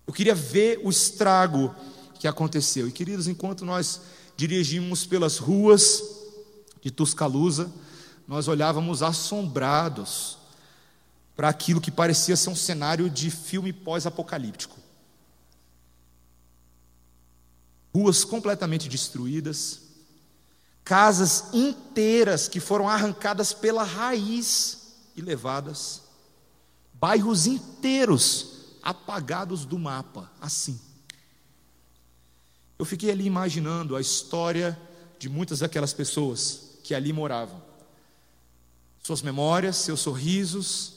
Eu queria ver o estrago que aconteceu. E queridos, enquanto nós dirigimos pelas ruas de Tuscaloosa, nós olhávamos assombrados para aquilo que parecia ser um cenário de filme pós-apocalíptico. Ruas completamente destruídas, casas inteiras que foram arrancadas pela raiz e levadas, bairros inteiros apagados do mapa, assim. Eu fiquei ali imaginando a história de muitas daquelas pessoas que ali moravam suas memórias, seus sorrisos,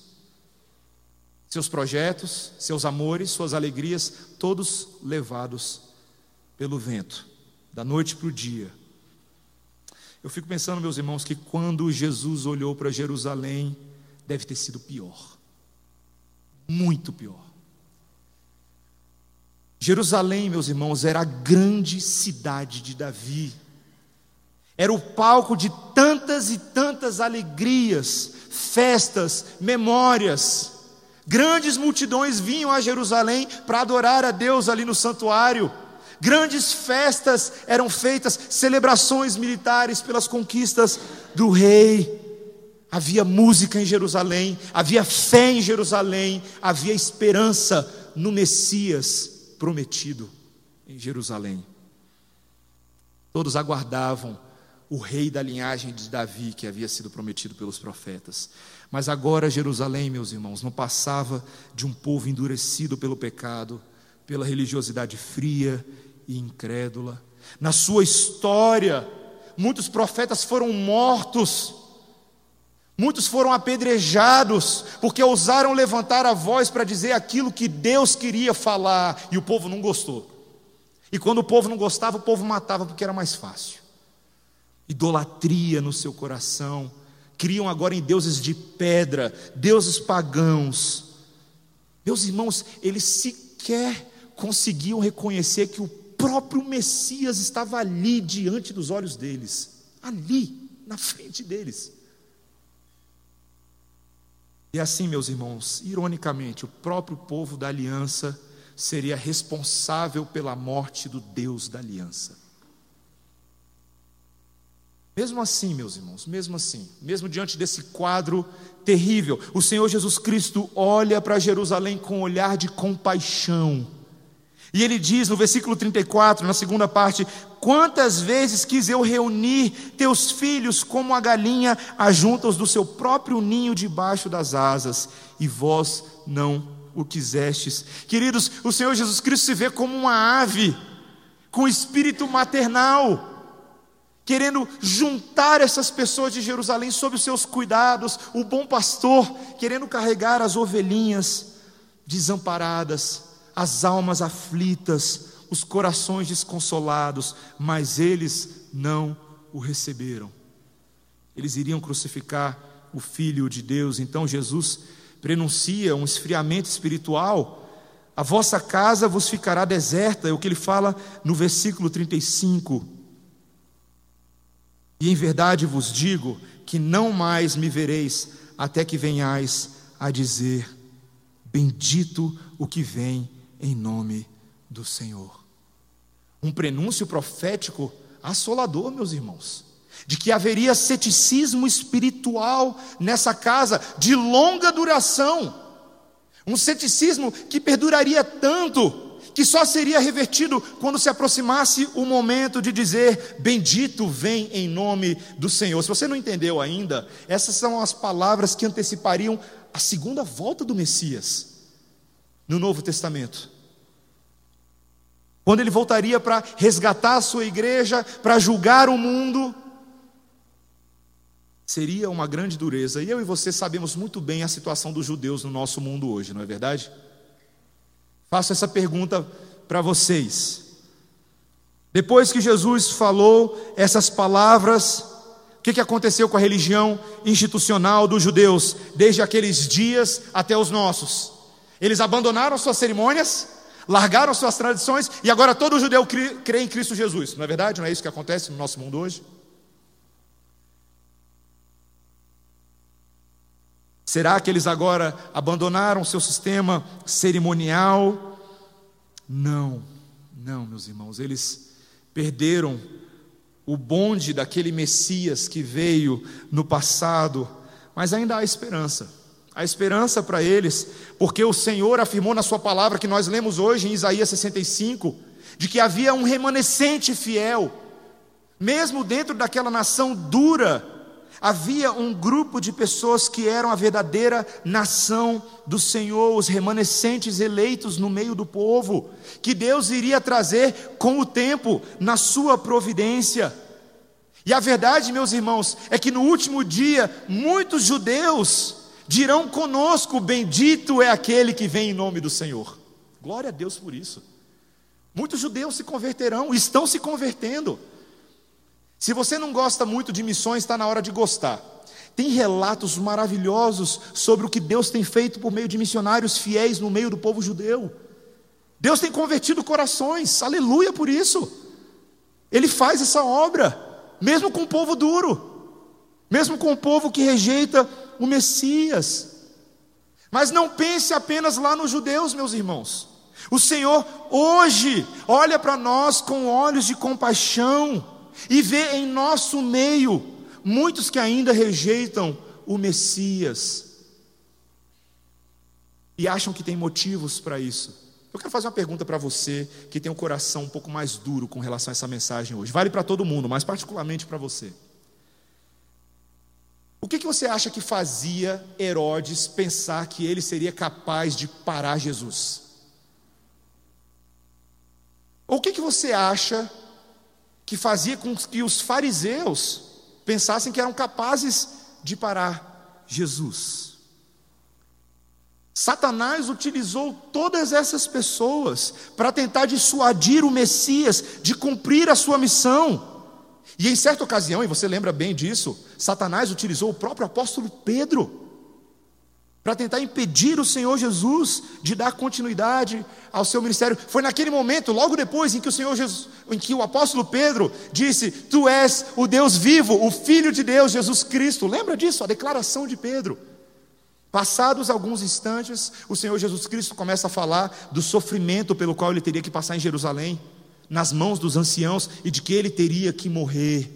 seus projetos, seus amores, suas alegrias, todos levados pelo vento, da noite para o dia. Eu fico pensando, meus irmãos, que quando Jesus olhou para Jerusalém, deve ter sido pior, muito pior. Jerusalém, meus irmãos, era a grande cidade de Davi era o palco de tantas e tantas alegrias, festas, memórias. Grandes multidões vinham a Jerusalém para adorar a Deus ali no santuário. Grandes festas eram feitas, celebrações militares pelas conquistas do rei. Havia música em Jerusalém, havia fé em Jerusalém, havia esperança no Messias prometido em Jerusalém. Todos aguardavam o rei da linhagem de Davi que havia sido prometido pelos profetas. Mas agora Jerusalém, meus irmãos, não passava de um povo endurecido pelo pecado, pela religiosidade fria e incrédula. Na sua história, muitos profetas foram mortos, muitos foram apedrejados, porque ousaram levantar a voz para dizer aquilo que Deus queria falar, e o povo não gostou. E quando o povo não gostava, o povo matava porque era mais fácil idolatria no seu coração, criam agora em deuses de pedra, deuses pagãos. Meus irmãos, eles sequer conseguiam reconhecer que o próprio Messias estava ali diante dos olhos deles, ali, na frente deles. E assim, meus irmãos, ironicamente, o próprio povo da aliança seria responsável pela morte do Deus da aliança. Mesmo assim, meus irmãos, mesmo assim, mesmo diante desse quadro terrível, o Senhor Jesus Cristo olha para Jerusalém com um olhar de compaixão. E ele diz no versículo 34, na segunda parte: Quantas vezes quis eu reunir teus filhos como a galinha ajunta-os do seu próprio ninho debaixo das asas, e vós não o quisestes. Queridos, o Senhor Jesus Cristo se vê como uma ave, com espírito maternal querendo juntar essas pessoas de Jerusalém sob os seus cuidados, o bom pastor, querendo carregar as ovelhinhas desamparadas, as almas aflitas, os corações desconsolados, mas eles não o receberam. Eles iriam crucificar o Filho de Deus, então Jesus prenuncia um esfriamento espiritual. A vossa casa vos ficará deserta, é o que ele fala no versículo 35. E em verdade vos digo que não mais me vereis até que venhais a dizer: Bendito o que vem em nome do Senhor. Um prenúncio profético assolador, meus irmãos, de que haveria ceticismo espiritual nessa casa de longa duração, um ceticismo que perduraria tanto que só seria revertido quando se aproximasse o momento de dizer: Bendito vem em nome do Senhor. Se você não entendeu ainda, essas são as palavras que antecipariam a segunda volta do Messias no Novo Testamento. Quando ele voltaria para resgatar a sua igreja, para julgar o mundo, seria uma grande dureza. E eu e você sabemos muito bem a situação dos judeus no nosso mundo hoje, não é verdade? Faço essa pergunta para vocês. Depois que Jesus falou essas palavras, o que, que aconteceu com a religião institucional dos judeus, desde aqueles dias até os nossos? Eles abandonaram suas cerimônias, largaram suas tradições, e agora todo judeu crê em Cristo Jesus, não é verdade? Não é isso que acontece no nosso mundo hoje? Será que eles agora abandonaram seu sistema cerimonial? Não, não, meus irmãos, eles perderam o bonde daquele Messias que veio no passado, mas ainda há esperança. Há esperança para eles, porque o Senhor afirmou na Sua palavra, que nós lemos hoje em Isaías 65, de que havia um remanescente fiel, mesmo dentro daquela nação dura Havia um grupo de pessoas que eram a verdadeira nação do Senhor, os remanescentes eleitos no meio do povo, que Deus iria trazer com o tempo, na sua providência. E a verdade, meus irmãos, é que no último dia, muitos judeus dirão conosco: Bendito é aquele que vem em nome do Senhor. Glória a Deus por isso. Muitos judeus se converterão, estão se convertendo. Se você não gosta muito de missões, está na hora de gostar. Tem relatos maravilhosos sobre o que Deus tem feito por meio de missionários fiéis no meio do povo judeu. Deus tem convertido corações, aleluia por isso. Ele faz essa obra, mesmo com o povo duro, mesmo com o povo que rejeita o Messias. Mas não pense apenas lá nos judeus, meus irmãos. O Senhor hoje olha para nós com olhos de compaixão e vê em nosso meio muitos que ainda rejeitam o Messias e acham que tem motivos para isso. Eu quero fazer uma pergunta para você que tem um coração um pouco mais duro com relação a essa mensagem hoje. Vale para todo mundo, mas particularmente para você. O que, que você acha que fazia Herodes pensar que ele seria capaz de parar Jesus? Ou o que, que você acha que fazia com que os fariseus pensassem que eram capazes de parar Jesus. Satanás utilizou todas essas pessoas para tentar dissuadir o Messias de cumprir a sua missão. E em certa ocasião, e você lembra bem disso, Satanás utilizou o próprio apóstolo Pedro para tentar impedir o Senhor Jesus de dar continuidade ao seu ministério. Foi naquele momento, logo depois, em que o Senhor Jesus, em que o apóstolo Pedro disse: Tu és o Deus vivo, o Filho de Deus, Jesus Cristo. Lembra disso? A declaração de Pedro. Passados alguns instantes, o Senhor Jesus Cristo começa a falar do sofrimento pelo qual ele teria que passar em Jerusalém, nas mãos dos anciãos, e de que ele teria que morrer.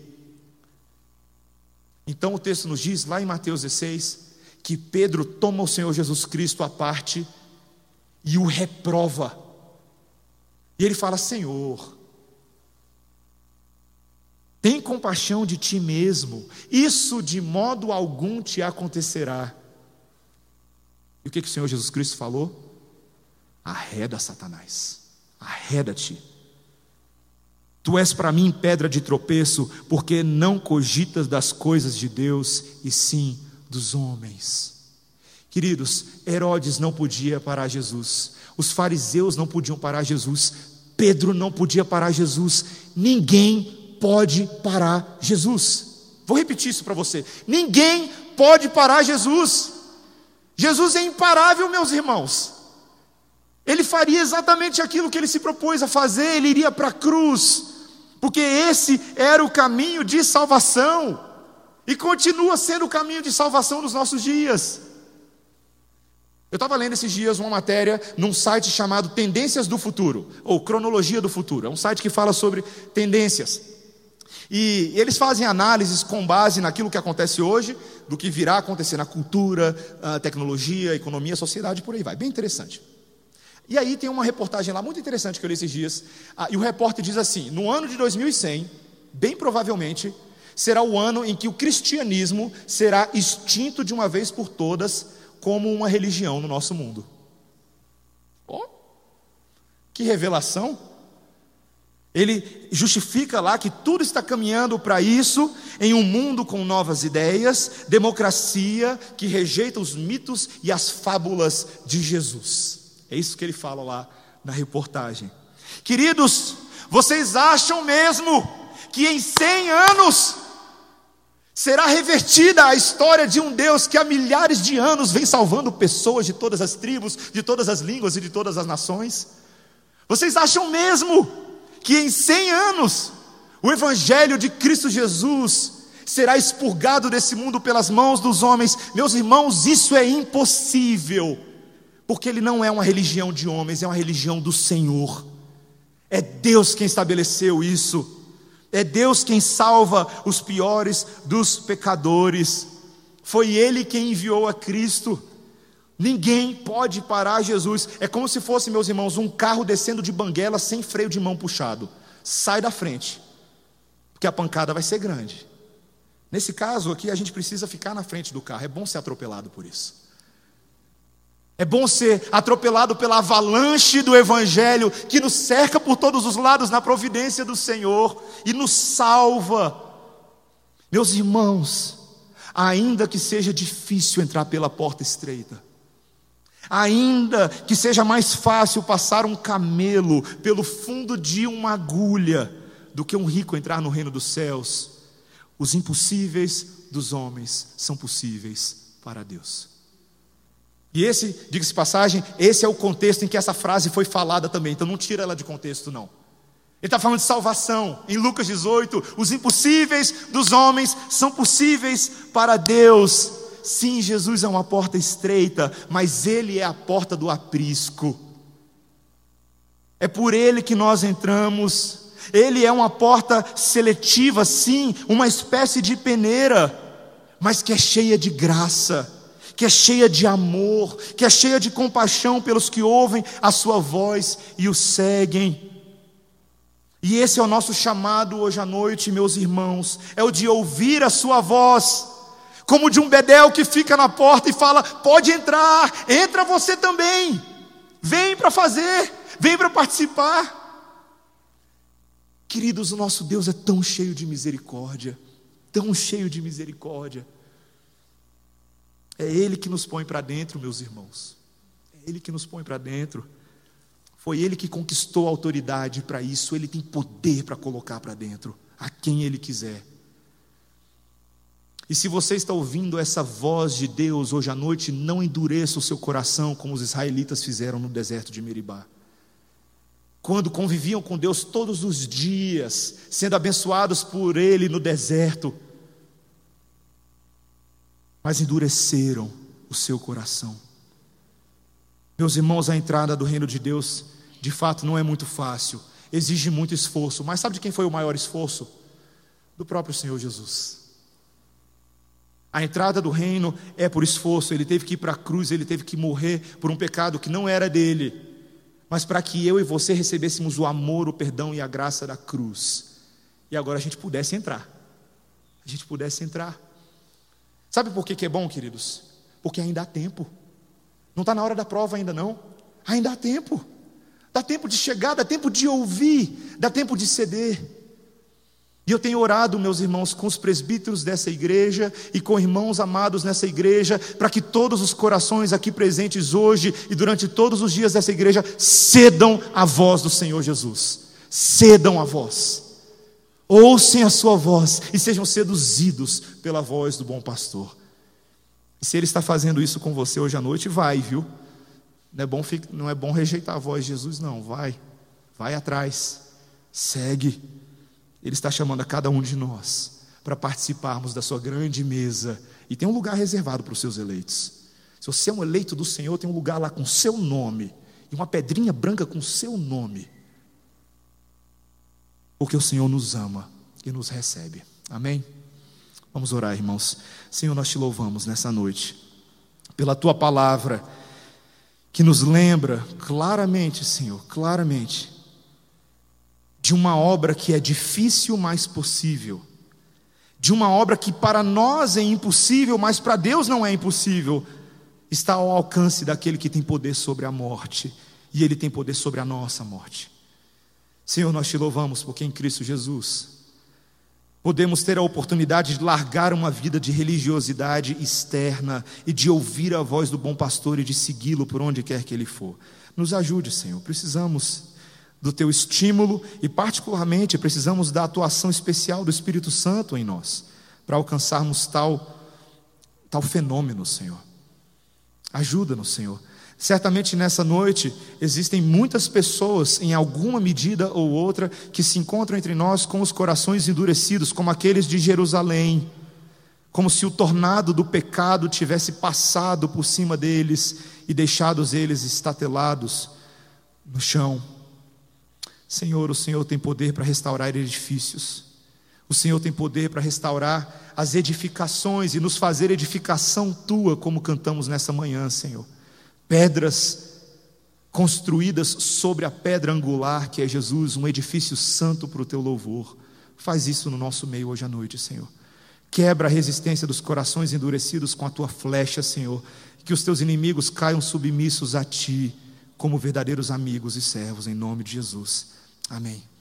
Então o texto nos diz, lá em Mateus 16, que Pedro toma o Senhor Jesus Cristo à parte e o reprova. E ele fala: Senhor, tem compaixão de ti mesmo, isso de modo algum te acontecerá. E o que, que o Senhor Jesus Cristo falou? Arreda Satanás, arreda-te. Tu és para mim pedra de tropeço, porque não cogitas das coisas de Deus, e sim dos homens. Queridos, Herodes não podia parar Jesus, os fariseus não podiam parar Jesus, Pedro não podia parar Jesus, ninguém pode parar Jesus. Vou repetir isso para você: ninguém pode parar Jesus. Jesus é imparável, meus irmãos. Ele faria exatamente aquilo que ele se propôs a fazer, ele iria para a cruz, porque esse era o caminho de salvação. E continua sendo o caminho de salvação nos nossos dias. Eu estava lendo esses dias uma matéria num site chamado Tendências do Futuro, ou Cronologia do Futuro. É um site que fala sobre tendências. E eles fazem análises com base naquilo que acontece hoje, do que virá acontecer na cultura, tecnologia, economia, sociedade, por aí vai. Bem interessante. E aí tem uma reportagem lá muito interessante que eu li esses dias. Ah, e o repórter diz assim: no ano de 2100, bem provavelmente, será o ano em que o cristianismo será extinto de uma vez por todas como uma religião no nosso mundo. Oh, que revelação! Ele justifica lá que tudo está caminhando para isso, em um mundo com novas ideias, democracia que rejeita os mitos e as fábulas de Jesus. É isso que ele fala lá na reportagem. Queridos, vocês acham mesmo que em 100 anos Será revertida a história de um Deus que há milhares de anos vem salvando pessoas de todas as tribos, de todas as línguas e de todas as nações? Vocês acham mesmo que em 100 anos o Evangelho de Cristo Jesus será expurgado desse mundo pelas mãos dos homens? Meus irmãos, isso é impossível, porque ele não é uma religião de homens, é uma religião do Senhor. É Deus quem estabeleceu isso. É Deus quem salva os piores dos pecadores. Foi Ele quem enviou a Cristo. Ninguém pode parar Jesus. É como se fosse, meus irmãos, um carro descendo de banguela sem freio de mão puxado. Sai da frente, porque a pancada vai ser grande. Nesse caso aqui, a gente precisa ficar na frente do carro. É bom ser atropelado por isso. É bom ser atropelado pela avalanche do Evangelho que nos cerca por todos os lados na providência do Senhor e nos salva. Meus irmãos, ainda que seja difícil entrar pela porta estreita, ainda que seja mais fácil passar um camelo pelo fundo de uma agulha do que um rico entrar no reino dos céus, os impossíveis dos homens são possíveis para Deus. E esse, diga-se passagem, esse é o contexto em que essa frase foi falada também, então não tira ela de contexto, não. Ele está falando de salvação. Em Lucas 18, os impossíveis dos homens são possíveis para Deus. Sim, Jesus é uma porta estreita, mas Ele é a porta do aprisco. É por Ele que nós entramos. Ele é uma porta seletiva, sim, uma espécie de peneira, mas que é cheia de graça que é cheia de amor, que é cheia de compaixão pelos que ouvem a sua voz e o seguem. E esse é o nosso chamado hoje à noite, meus irmãos, é o de ouvir a sua voz, como de um bedel que fica na porta e fala: pode entrar, entra você também, vem para fazer, vem para participar. Queridos, o nosso Deus é tão cheio de misericórdia, tão cheio de misericórdia. É Ele que nos põe para dentro, meus irmãos. É Ele que nos põe para dentro. Foi Ele que conquistou a autoridade para isso. Ele tem poder para colocar para dentro a quem Ele quiser. E se você está ouvindo essa voz de Deus hoje à noite, não endureça o seu coração como os israelitas fizeram no deserto de Meribá. Quando conviviam com Deus todos os dias, sendo abençoados por Ele no deserto, mas endureceram o seu coração. Meus irmãos, a entrada do reino de Deus, de fato, não é muito fácil, exige muito esforço, mas sabe de quem foi o maior esforço? Do próprio Senhor Jesus. A entrada do reino é por esforço, ele teve que ir para a cruz, ele teve que morrer por um pecado que não era dele, mas para que eu e você recebêssemos o amor, o perdão e a graça da cruz, e agora a gente pudesse entrar, a gente pudesse entrar. Sabe por que, que é bom, queridos? Porque ainda há tempo. Não está na hora da prova ainda não. Ainda há tempo. Dá tempo de chegar, dá tempo de ouvir, dá tempo de ceder. E eu tenho orado, meus irmãos, com os presbíteros dessa igreja e com irmãos amados nessa igreja, para que todos os corações aqui presentes hoje e durante todos os dias dessa igreja cedam à voz do Senhor Jesus. Cedam a voz. Ouçam a sua voz e sejam seduzidos pela voz do bom pastor. E se ele está fazendo isso com você hoje à noite, vai, viu? Não é bom, não é bom rejeitar a voz de Jesus, não. Vai, vai atrás, segue. Ele está chamando a cada um de nós para participarmos da sua grande mesa. E tem um lugar reservado para os seus eleitos. Se você é um eleito do Senhor, tem um lugar lá com seu nome e uma pedrinha branca com seu nome. Porque o Senhor nos ama e nos recebe. Amém? Vamos orar, irmãos. Senhor, nós te louvamos nessa noite pela tua palavra que nos lembra claramente, Senhor, claramente, de uma obra que é difícil, mas possível, de uma obra que para nós é impossível, mas para Deus não é impossível, está ao alcance daquele que tem poder sobre a morte, e Ele tem poder sobre a nossa morte. Senhor, nós te louvamos porque em Cristo Jesus podemos ter a oportunidade de largar uma vida de religiosidade externa e de ouvir a voz do bom pastor e de segui-lo por onde quer que ele for. Nos ajude, Senhor. Precisamos do teu estímulo e, particularmente, precisamos da atuação especial do Espírito Santo em nós para alcançarmos tal, tal fenômeno, Senhor. Ajuda-nos, Senhor. Certamente nessa noite existem muitas pessoas, em alguma medida ou outra, que se encontram entre nós com os corações endurecidos, como aqueles de Jerusalém, como se o tornado do pecado tivesse passado por cima deles e deixados eles estatelados no chão. Senhor, o Senhor tem poder para restaurar edifícios. O Senhor tem poder para restaurar as edificações e nos fazer edificação tua, como cantamos nessa manhã, Senhor pedras construídas sobre a pedra angular que é Jesus, um edifício santo para o teu louvor. Faz isso no nosso meio hoje à noite, Senhor. Quebra a resistência dos corações endurecidos com a tua flecha, Senhor. Que os teus inimigos caiam submissos a ti, como verdadeiros amigos e servos, em nome de Jesus. Amém.